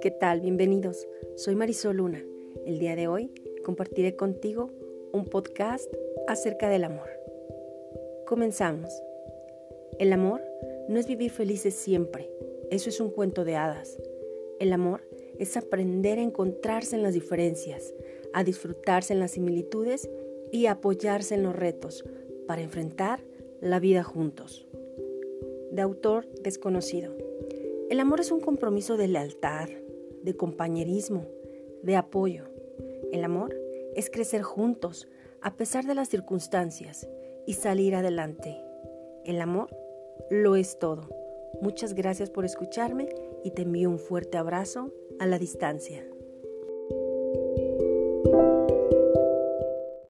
¿Qué tal? Bienvenidos. Soy Marisol Luna. El día de hoy compartiré contigo un podcast acerca del amor. Comenzamos. El amor no es vivir felices siempre. Eso es un cuento de hadas. El amor es aprender a encontrarse en las diferencias, a disfrutarse en las similitudes y apoyarse en los retos para enfrentar la vida juntos. De autor desconocido. El amor es un compromiso de lealtad, de compañerismo, de apoyo. El amor es crecer juntos a pesar de las circunstancias y salir adelante. El amor lo es todo. Muchas gracias por escucharme y te envío un fuerte abrazo a la distancia.